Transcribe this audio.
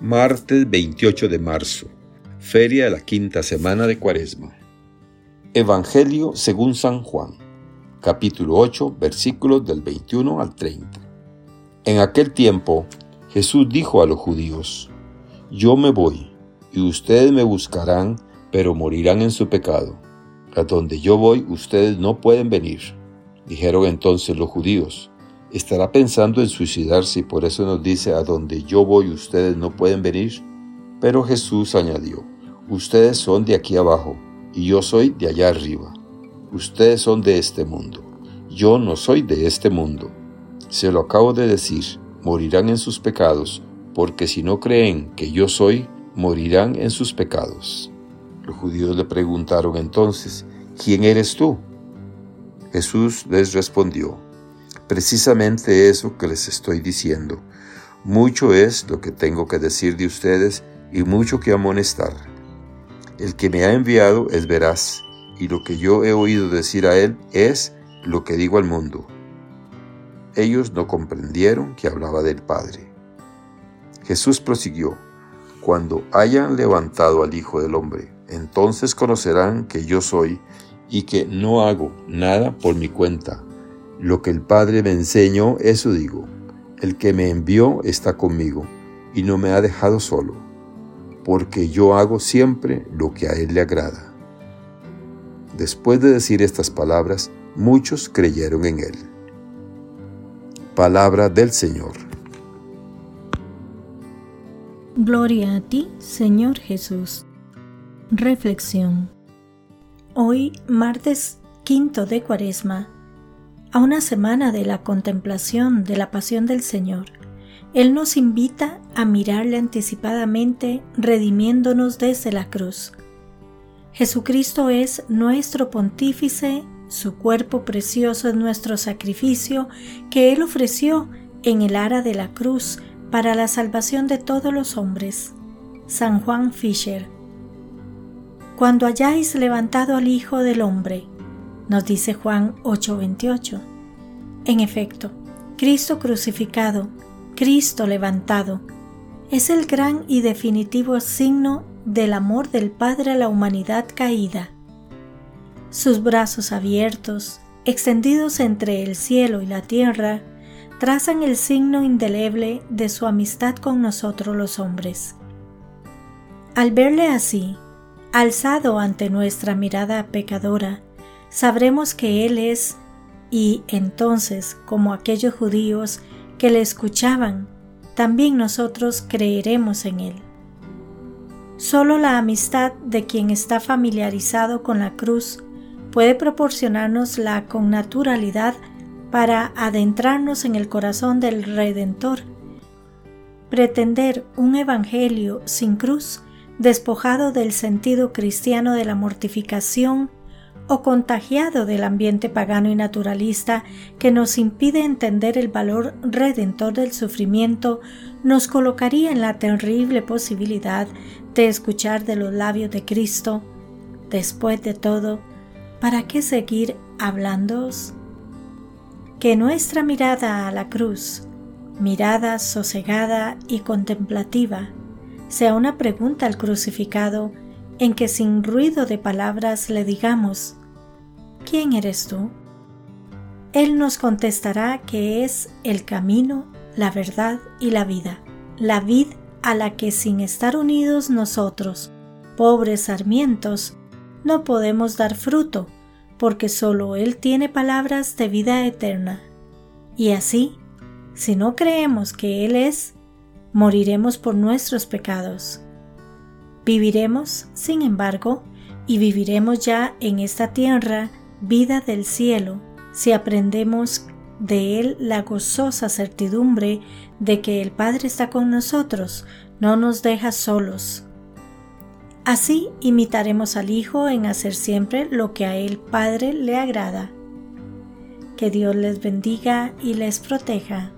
Martes 28 de marzo, Feria de la quinta semana de Cuaresma. Evangelio según San Juan, capítulo 8, versículos del 21 al 30. En aquel tiempo, Jesús dijo a los judíos, Yo me voy, y ustedes me buscarán, pero morirán en su pecado. A donde yo voy, ustedes no pueden venir. Dijeron entonces los judíos, ¿Estará pensando en suicidarse y por eso nos dice a donde yo voy ustedes no pueden venir? Pero Jesús añadió, ustedes son de aquí abajo y yo soy de allá arriba. Ustedes son de este mundo. Yo no soy de este mundo. Se lo acabo de decir, morirán en sus pecados, porque si no creen que yo soy, morirán en sus pecados. Los judíos le preguntaron entonces, ¿quién eres tú? Jesús les respondió, precisamente eso que les estoy diciendo. Mucho es lo que tengo que decir de ustedes y mucho que amonestar. El que me ha enviado es veraz, y lo que yo he oído decir a él es lo que digo al mundo. Ellos no comprendieron que hablaba del Padre. Jesús prosiguió, Cuando hayan levantado al Hijo del Hombre, entonces conocerán que yo soy y que no hago nada por mi cuenta lo que el Padre me enseñó, eso digo. El que me envió está conmigo y no me ha dejado solo, porque yo hago siempre lo que a Él le agrada. Después de decir estas palabras, muchos creyeron en Él. Palabra del Señor. Gloria a ti, Señor Jesús. Reflexión. Hoy, martes quinto de Cuaresma, a una semana de la contemplación de la pasión del Señor, Él nos invita a mirarle anticipadamente, redimiéndonos desde la cruz. Jesucristo es nuestro pontífice, su cuerpo precioso es nuestro sacrificio que Él ofreció en el ara de la cruz para la salvación de todos los hombres. San Juan Fisher. Cuando hayáis levantado al Hijo del Hombre, nos dice Juan 8:28. En efecto, Cristo crucificado, Cristo levantado, es el gran y definitivo signo del amor del Padre a la humanidad caída. Sus brazos abiertos, extendidos entre el cielo y la tierra, trazan el signo indeleble de su amistad con nosotros los hombres. Al verle así, alzado ante nuestra mirada pecadora, sabremos que Él es, y entonces, como aquellos judíos que le escuchaban, también nosotros creeremos en Él. Solo la amistad de quien está familiarizado con la cruz puede proporcionarnos la connaturalidad para adentrarnos en el corazón del Redentor. Pretender un Evangelio sin cruz, despojado del sentido cristiano de la mortificación o contagiado del ambiente pagano y naturalista que nos impide entender el valor redentor del sufrimiento, nos colocaría en la terrible posibilidad de escuchar de los labios de Cristo, después de todo, ¿para qué seguir hablándoos? Que nuestra mirada a la cruz, mirada sosegada y contemplativa, sea una pregunta al crucificado en que sin ruido de palabras le digamos, ¿quién eres tú? Él nos contestará que es el camino, la verdad y la vida, la vid a la que sin estar unidos nosotros, pobres sarmientos, no podemos dar fruto, porque solo Él tiene palabras de vida eterna. Y así, si no creemos que Él es, moriremos por nuestros pecados. Viviremos, sin embargo, y viviremos ya en esta tierra vida del cielo si aprendemos de Él la gozosa certidumbre de que el Padre está con nosotros, no nos deja solos. Así imitaremos al Hijo en hacer siempre lo que a Él Padre le agrada. Que Dios les bendiga y les proteja.